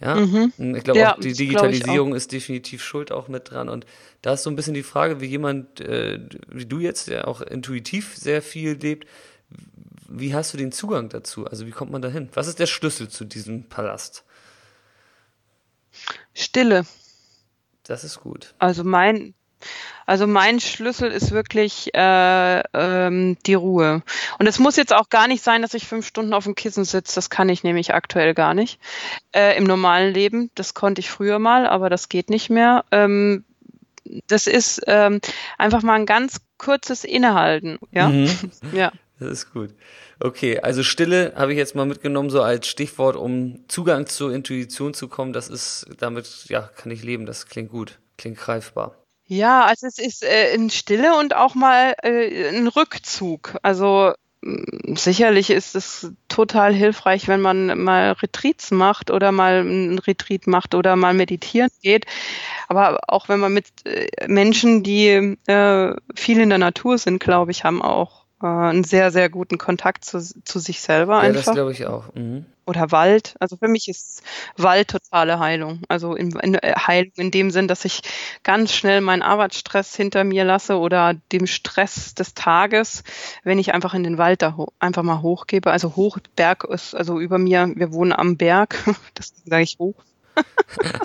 Ja, mhm. ich glaube ja, auch die Digitalisierung auch. ist definitiv schuld auch mit dran. Und da ist so ein bisschen die Frage, wie jemand, äh, wie du jetzt, der auch intuitiv sehr viel lebt, wie hast du den Zugang dazu? Also wie kommt man da hin? Was ist der Schlüssel zu diesem Palast? Stille. Das ist gut. Also mein, also mein Schlüssel ist wirklich äh, ähm, die Ruhe. Und es muss jetzt auch gar nicht sein, dass ich fünf Stunden auf dem Kissen sitze. Das kann ich nämlich aktuell gar nicht. Äh, Im normalen Leben, das konnte ich früher mal, aber das geht nicht mehr. Ähm, das ist ähm, einfach mal ein ganz kurzes Innehalten. Ja, mhm. ja. Das ist gut. Okay, also Stille habe ich jetzt mal mitgenommen, so als Stichwort, um Zugang zur Intuition zu kommen. Das ist, damit, ja, kann ich leben. Das klingt gut, klingt greifbar. Ja, also es ist äh, in Stille und auch mal äh, ein Rückzug. Also mm, sicherlich ist es total hilfreich, wenn man mal Retreats macht oder mal ein Retreat macht oder mal meditieren geht. Aber auch wenn man mit äh, Menschen, die äh, viel in der Natur sind, glaube ich, haben auch äh, einen sehr, sehr guten Kontakt zu, zu sich selber ja, einfach. das glaube ich auch. Mhm oder Wald. Also für mich ist Wald totale Heilung. Also in, in, äh, Heilung in dem Sinn, dass ich ganz schnell meinen Arbeitsstress hinter mir lasse oder dem Stress des Tages, wenn ich einfach in den Wald da einfach mal hochgebe. Also Hochberg ist also über mir, wir wohnen am Berg, das sage ich hoch.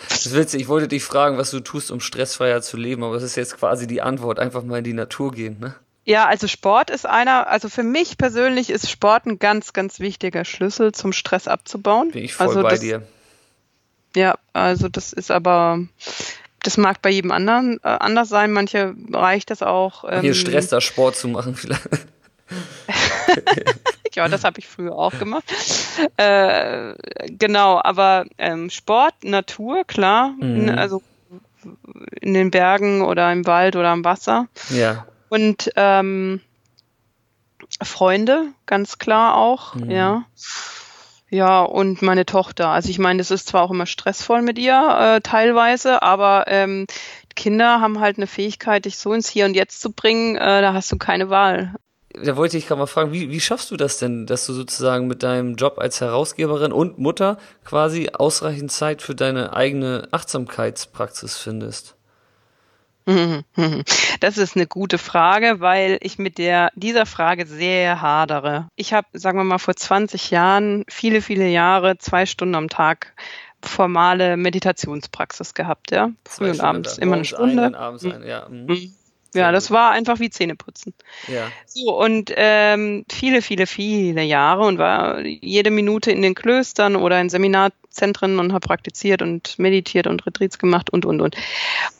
das ist witzig, ich wollte dich fragen, was du tust, um stressfreier zu leben, aber es ist jetzt quasi die Antwort, einfach mal in die Natur gehen, ne? Ja, also Sport ist einer, also für mich persönlich ist Sport ein ganz, ganz wichtiger Schlüssel zum Stress abzubauen. Bin ich voll also bei das, dir. Ja, also das ist aber, das mag bei jedem anderen äh, anders sein. Manche reicht das auch. Ähm, Hier Stress, da Sport zu machen vielleicht. ja, das habe ich früher auch gemacht. Äh, genau, aber ähm, Sport, Natur, klar. Mhm. Also in den Bergen oder im Wald oder am Wasser. Ja. Und ähm, Freunde, ganz klar auch, mhm. ja. Ja, und meine Tochter. Also ich meine, das ist zwar auch immer stressvoll mit ihr, äh, teilweise, aber ähm, Kinder haben halt eine Fähigkeit, dich so ins Hier und Jetzt zu bringen, äh, da hast du keine Wahl. Da wollte ich gerade mal fragen, wie, wie schaffst du das denn, dass du sozusagen mit deinem Job als Herausgeberin und Mutter quasi ausreichend Zeit für deine eigene Achtsamkeitspraxis findest? Das ist eine gute Frage, weil ich mit der, dieser Frage sehr hadere. Ich habe, sagen wir mal, vor 20 Jahren, viele, viele Jahre, zwei Stunden am Tag formale Meditationspraxis gehabt, ja. Früh und abends immer eine Stunde. Ein, abends ein, ja. Mhm. mhm. Ja, das war einfach wie Zähneputzen. Ja. So, und ähm, viele, viele, viele Jahre und war jede Minute in den Klöstern oder in Seminarzentren und habe praktiziert und meditiert und Retreats gemacht und, und, und.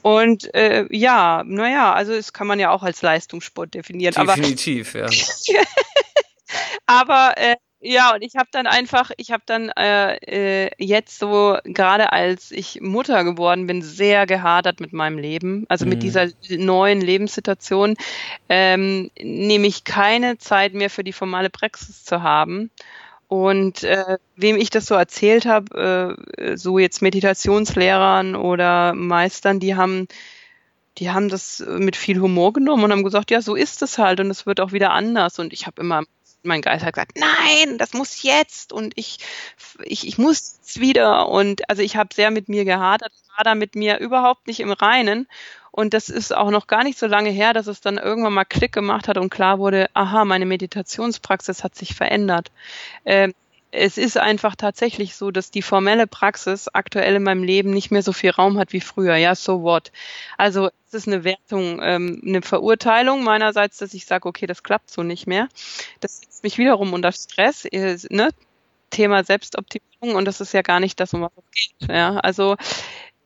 Und äh, ja, naja, also das kann man ja auch als Leistungssport definieren. Definitiv, aber, ja. aber äh, ja, und ich habe dann einfach, ich habe dann äh, äh, jetzt so, gerade als ich Mutter geworden bin, sehr gehadert mit meinem Leben. Also mhm. mit dieser neuen Lebenssituation ähm, nehme ich keine Zeit mehr für die formale Praxis zu haben. Und äh, wem ich das so erzählt habe, äh, so jetzt Meditationslehrern oder Meistern, die haben die haben das mit viel Humor genommen und haben gesagt, ja, so ist es halt und es wird auch wieder anders. Und ich habe immer mein Geist hat gesagt, nein, das muss jetzt und ich, ich, ich muss wieder. Und also ich habe sehr mit mir gehadert, war da mit mir überhaupt nicht im Reinen. Und das ist auch noch gar nicht so lange her, dass es dann irgendwann mal Klick gemacht hat und klar wurde, aha, meine Meditationspraxis hat sich verändert. Ähm, es ist einfach tatsächlich so, dass die formelle Praxis aktuell in meinem Leben nicht mehr so viel Raum hat wie früher. Ja, so what? Also es ist eine Wertung, ähm, eine Verurteilung meinerseits, dass ich sage, okay, das klappt so nicht mehr. Das setzt mich wiederum unter Stress. Äh, ne? Thema Selbstoptimierung und das ist ja gar nicht das, um was es geht. Ja, also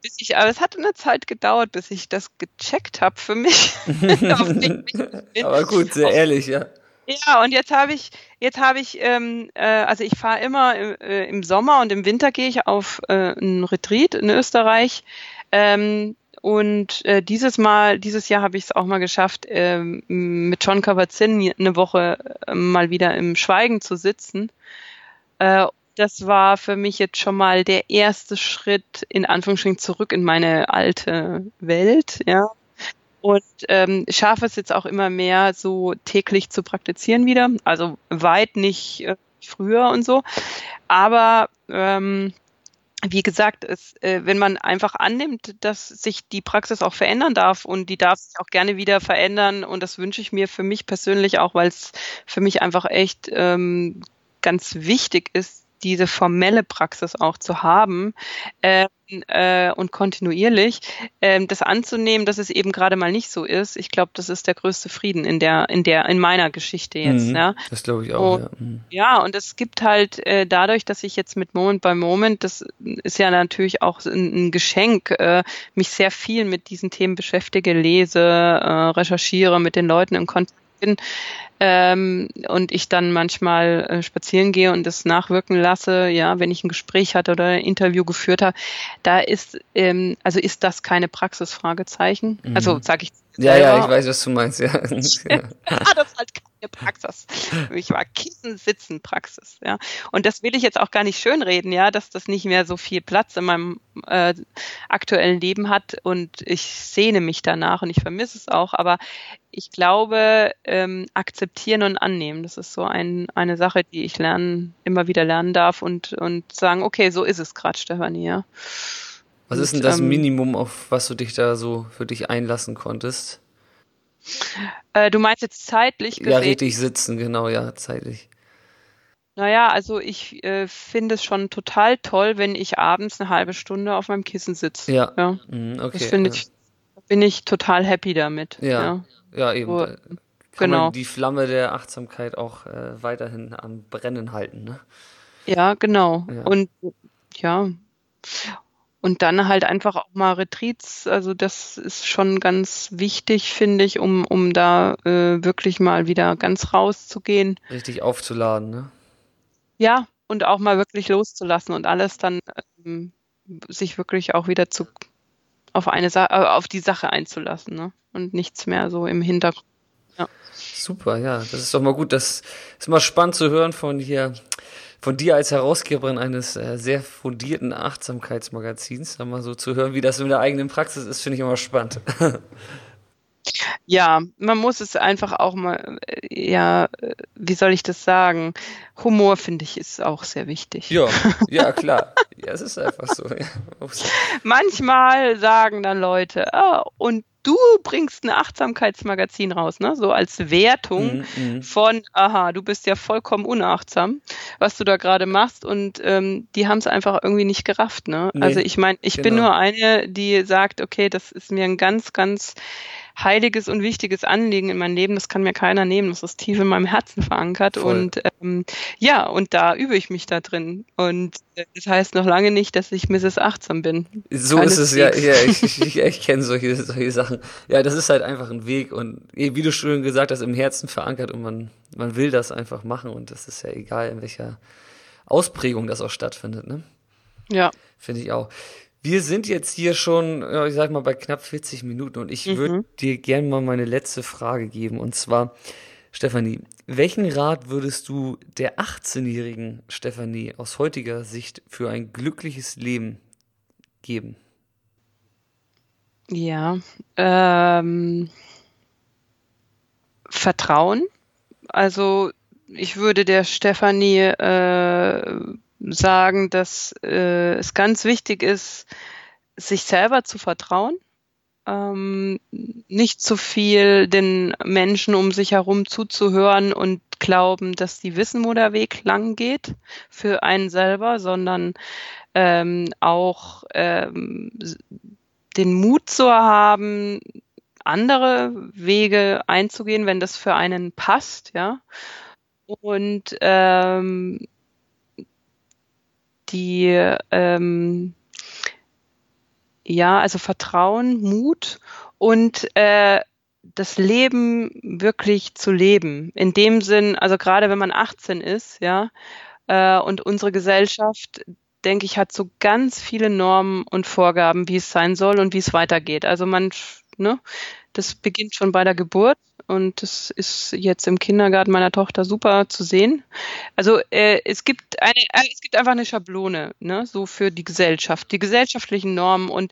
bis ich, aber es hat eine Zeit gedauert, bis ich das gecheckt habe für mich. aber gut, sehr ehrlich, ja. Ja, und jetzt habe ich, jetzt habe ich, ähm, äh, also ich fahre immer äh, im Sommer und im Winter gehe ich auf äh, ein Retreat in Österreich. Ähm, und äh, dieses Mal, dieses Jahr habe ich es auch mal geschafft, ähm, mit John Kabat-Zinn eine Woche äh, mal wieder im Schweigen zu sitzen. Äh, das war für mich jetzt schon mal der erste Schritt in Anführungsstrichen zurück in meine alte Welt, ja. Und ähm, schaffe es jetzt auch immer mehr so täglich zu praktizieren wieder. Also weit nicht äh, früher und so. Aber ähm, wie gesagt, es, äh, wenn man einfach annimmt, dass sich die Praxis auch verändern darf und die darf sich auch gerne wieder verändern und das wünsche ich mir für mich persönlich auch, weil es für mich einfach echt ähm, ganz wichtig ist, diese formelle Praxis auch zu haben äh, äh, und kontinuierlich, äh, das anzunehmen, dass es eben gerade mal nicht so ist. Ich glaube, das ist der größte Frieden in der, in der, in meiner Geschichte jetzt. Mhm, ja. Das glaube ich auch. Und, ja. Mhm. ja, und es gibt halt äh, dadurch, dass ich jetzt mit Moment by Moment, das ist ja natürlich auch ein, ein Geschenk, äh, mich sehr viel mit diesen Themen beschäftige, lese, äh, recherchiere, mit den Leuten im Kontakt bin, ähm, und ich dann manchmal äh, spazieren gehe und das nachwirken lasse, ja, wenn ich ein Gespräch hatte oder ein Interview geführt habe, da ist, ähm, also ist das keine Praxis, Fragezeichen. Mhm. Also sage ich. Ja, ja, ich weiß, was du meinst, ja. ah, das ist halt keine Praxis. Ich war Kissen, Sitzen, Praxis, ja. Und das will ich jetzt auch gar nicht schönreden, ja, dass das nicht mehr so viel Platz in meinem äh, aktuellen Leben hat und ich sehne mich danach und ich vermisse es auch, aber ich glaube, ähm, akzeptieren und annehmen, das ist so ein, eine Sache, die ich lernen, immer wieder lernen darf und, und sagen, okay, so ist es gerade, Stefanie, ja. Was und, ist denn das ähm, Minimum, auf was du dich da so für dich einlassen konntest? Äh, du meinst jetzt zeitlich gesehen? Ja, richtig sitzen, genau, ja, zeitlich. Naja, also ich äh, finde es schon total toll, wenn ich abends eine halbe Stunde auf meinem Kissen sitze. Ja. ja. Mhm, okay. Das finde ich, bin ich total happy damit. Ja. Ja, ja eben. So, kann genau. man die Flamme der Achtsamkeit auch äh, weiterhin am Brennen halten, ne? Ja, genau. Ja. Und ja. Und dann halt einfach auch mal Retreats, also das ist schon ganz wichtig, finde ich, um, um da äh, wirklich mal wieder ganz rauszugehen. Richtig aufzuladen, ne? Ja, und auch mal wirklich loszulassen und alles dann ähm, sich wirklich auch wieder zu auf eine Sa äh, auf die Sache einzulassen, ne? Und nichts mehr so im Hintergrund. Ja. Super, ja, das ist doch mal gut. Das ist mal spannend zu hören von hier, von dir als Herausgeberin eines äh, sehr fundierten Achtsamkeitsmagazins, da mal so zu hören, wie das in der eigenen Praxis ist, finde ich immer spannend. Ja, man muss es einfach auch mal, äh, ja, äh, wie soll ich das sagen? Humor, finde ich, ist auch sehr wichtig. Ja, ja, klar. ja, es ist einfach so. Ja. Manchmal sagen dann Leute, ah, und du bringst ein Achtsamkeitsmagazin raus, ne? So als Wertung mm, mm. von, aha, du bist ja vollkommen unachtsam, was du da gerade machst. Und ähm, die haben es einfach irgendwie nicht gerafft, ne? Nee, also ich meine, ich genau. bin nur eine, die sagt, okay, das ist mir ein ganz, ganz heiliges und wichtiges Anliegen in meinem Leben. Das kann mir keiner nehmen. Das ist tief in meinem Herzen verankert. Voll. Und ähm, ja, und da übe ich mich da drin. Und äh, das heißt noch lange nicht, dass ich Mrs. Achtsam bin. So Keines ist es ja. ja ich ich, ich kenne solche, solche Sachen. Ja, das ist halt einfach ein Weg. Und wie du schon gesagt hast, im Herzen verankert. Und man, man will das einfach machen. Und das ist ja egal, in welcher Ausprägung das auch stattfindet. Ne? Ja. Finde ich auch. Wir sind jetzt hier schon, ich sag mal, bei knapp 40 Minuten und ich mhm. würde dir gerne mal meine letzte Frage geben. Und zwar, Stefanie, welchen Rat würdest du der 18-jährigen Stefanie aus heutiger Sicht für ein glückliches Leben geben? Ja, ähm, Vertrauen. Also ich würde der Stefanie äh, sagen, dass äh, es ganz wichtig ist, sich selber zu vertrauen. ähm, nicht zu viel den Menschen um sich herum zuzuhören und glauben, dass die wissen, wo der Weg lang geht für einen selber, sondern ähm, auch ähm, den Mut zu haben, andere Wege einzugehen, wenn das für einen passt, ja. Und ähm, die ähm, ja, also Vertrauen, Mut und äh, das Leben wirklich zu leben. In dem Sinn, also gerade wenn man 18 ist, ja, äh, und unsere Gesellschaft, denke ich, hat so ganz viele Normen und Vorgaben, wie es sein soll und wie es weitergeht. Also man, ne, das beginnt schon bei der Geburt und das ist jetzt im Kindergarten meiner Tochter super zu sehen. Also äh, es gibt eine, äh, es gibt einfach eine Schablone, ne, so für die Gesellschaft, die gesellschaftlichen Normen und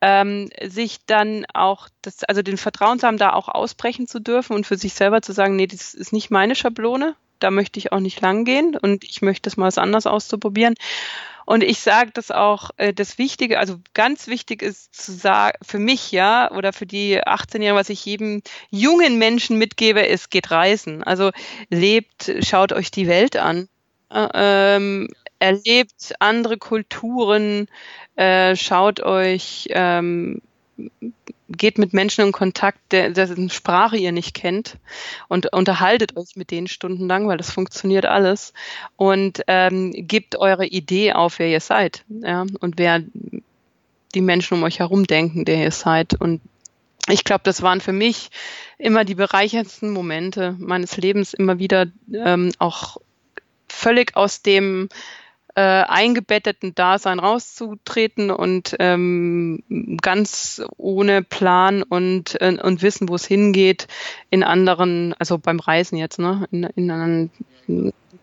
ähm, sich dann auch, das, also den Vertrauen zu haben, da auch ausbrechen zu dürfen und für sich selber zu sagen, nee, das ist nicht meine Schablone, da möchte ich auch nicht lang gehen und ich möchte es mal was anderes auszuprobieren. Und ich sage das auch, äh, das Wichtige, also ganz wichtig ist zu sagen, für mich, ja, oder für die 18-Jährigen, was ich jedem jungen Menschen mitgebe, ist, geht reisen. Also lebt, schaut euch die Welt an. Äh, ähm, erlebt andere Kulturen, äh, schaut euch ähm, geht mit Menschen in Kontakt, der, dessen Sprache ihr nicht kennt und unterhaltet euch mit denen stundenlang, weil das funktioniert alles und ähm, gebt eure Idee auf, wer ihr seid ja, und wer die Menschen um euch herum denken, der ihr seid. Und ich glaube, das waren für mich immer die bereicherndsten Momente meines Lebens, immer wieder ähm, auch völlig aus dem äh, eingebetteten Dasein rauszutreten und ähm, ganz ohne Plan und, äh, und Wissen, wo es hingeht, in anderen, also beim Reisen jetzt, ne, in, in anderen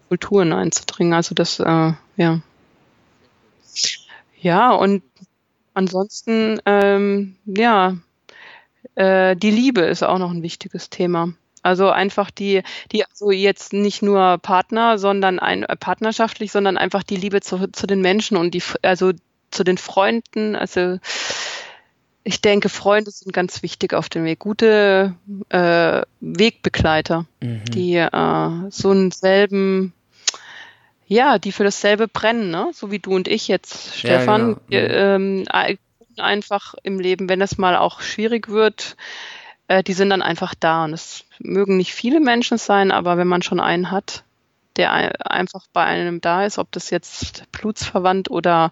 Kulturen einzudringen. Also das, äh, ja. Ja, und ansonsten, ähm, ja, äh, die Liebe ist auch noch ein wichtiges Thema. Also einfach die, die also jetzt nicht nur Partner, sondern ein äh, partnerschaftlich, sondern einfach die Liebe zu, zu den Menschen und die, also zu den Freunden. Also ich denke, Freunde sind ganz wichtig auf dem Weg. Gute äh, Wegbegleiter, mhm. die äh, so einen selben, ja, die für dasselbe brennen, ne? so wie du und ich jetzt, Stefan. Ja, genau. mhm. ähm, einfach im Leben, wenn es mal auch schwierig wird, äh, die sind dann einfach da. Und es mögen nicht viele Menschen sein, aber wenn man schon einen hat, der einfach bei einem da ist, ob das jetzt blutsverwandt oder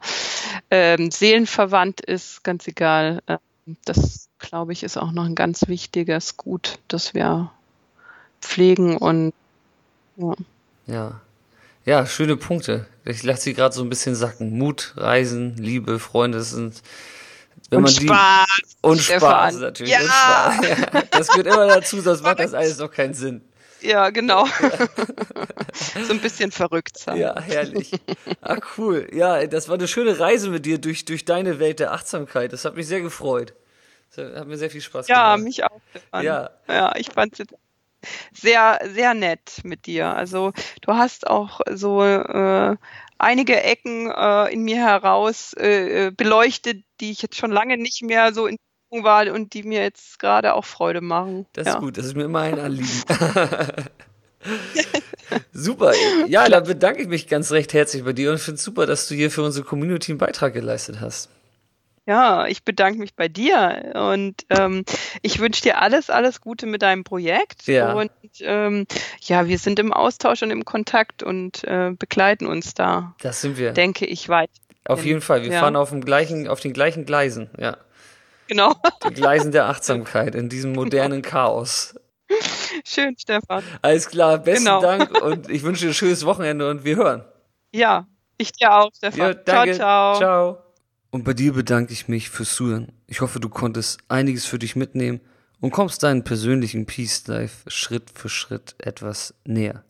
ähm, seelenverwandt ist, ganz egal. Äh, das, glaube ich, ist auch noch ein ganz wichtiges Gut, das wir pflegen und ja. Ja, ja schöne Punkte. Ich lasse sie gerade so ein bisschen sacken. Mut, Reisen, Liebe, Freunde, das sind wenn und Spaß. Die, und Spaß natürlich. Ja. Und Spaß. Ja. Das gehört immer dazu, sonst macht das alles auch keinen Sinn. Ja, genau. so ein bisschen verrückt sein. Ja, herrlich. Ah, cool. Ja, das war eine schöne Reise mit dir durch, durch deine Welt der Achtsamkeit. Das hat mich sehr gefreut. Das hat mir sehr viel Spaß gemacht. Ja, mich auch. Stefan. Ja. ja, ich fand es sehr, sehr nett mit dir. Also du hast auch so äh, einige Ecken äh, in mir heraus äh, äh, beleuchtet, die ich jetzt schon lange nicht mehr so in war und die mir jetzt gerade auch Freude machen. Das ja. ist gut, das ist mir immer ein Anliegen. super. Ja, da bedanke ich mich ganz recht herzlich bei dir und finde es super, dass du hier für unsere Community einen Beitrag geleistet hast. Ja, ich bedanke mich bei dir und ähm, ich wünsche dir alles, alles Gute mit deinem Projekt. Ja. Und ähm, ja, wir sind im Austausch und im Kontakt und äh, begleiten uns da. Das sind wir. Denke ich weit. Auf jeden Fall. Wir ja. fahren auf, dem gleichen, auf den gleichen Gleisen, ja. Genau. Die Gleisen der Achtsamkeit in diesem modernen Chaos. Schön, Stefan. Alles klar, besten genau. Dank und ich wünsche dir ein schönes Wochenende und wir hören. Ja, ich dir auch, Stefan. Ja, danke. Ciao, ciao. Ciao. Und bei dir bedanke ich mich fürs Zuhören. Ich hoffe, du konntest einiges für dich mitnehmen und kommst deinen persönlichen Peace Life Schritt für Schritt etwas näher.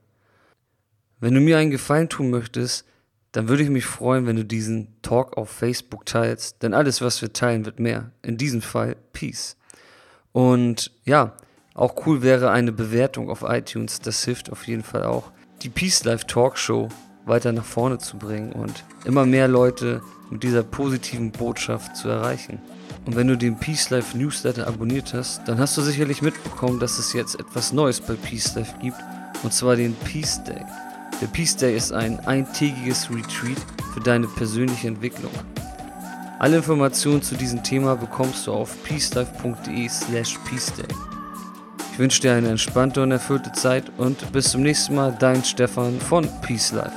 Wenn du mir einen Gefallen tun möchtest, dann würde ich mich freuen, wenn du diesen Talk auf Facebook teilst, denn alles, was wir teilen, wird mehr. In diesem Fall Peace. Und ja, auch cool wäre eine Bewertung auf iTunes, das hilft auf jeden Fall auch. Die Peace Life Talk Show weiter nach vorne zu bringen und immer mehr Leute mit dieser positiven Botschaft zu erreichen. Und wenn du den Peace Life Newsletter abonniert hast, dann hast du sicherlich mitbekommen, dass es jetzt etwas Neues bei Peace Life gibt, und zwar den Peace Day. Der Peace Day ist ein eintägiges Retreat für deine persönliche Entwicklung. Alle Informationen zu diesem Thema bekommst du auf peacelife.de slash peaceday. Ich wünsche dir eine entspannte und erfüllte Zeit und bis zum nächsten Mal, dein Stefan von Peace Life.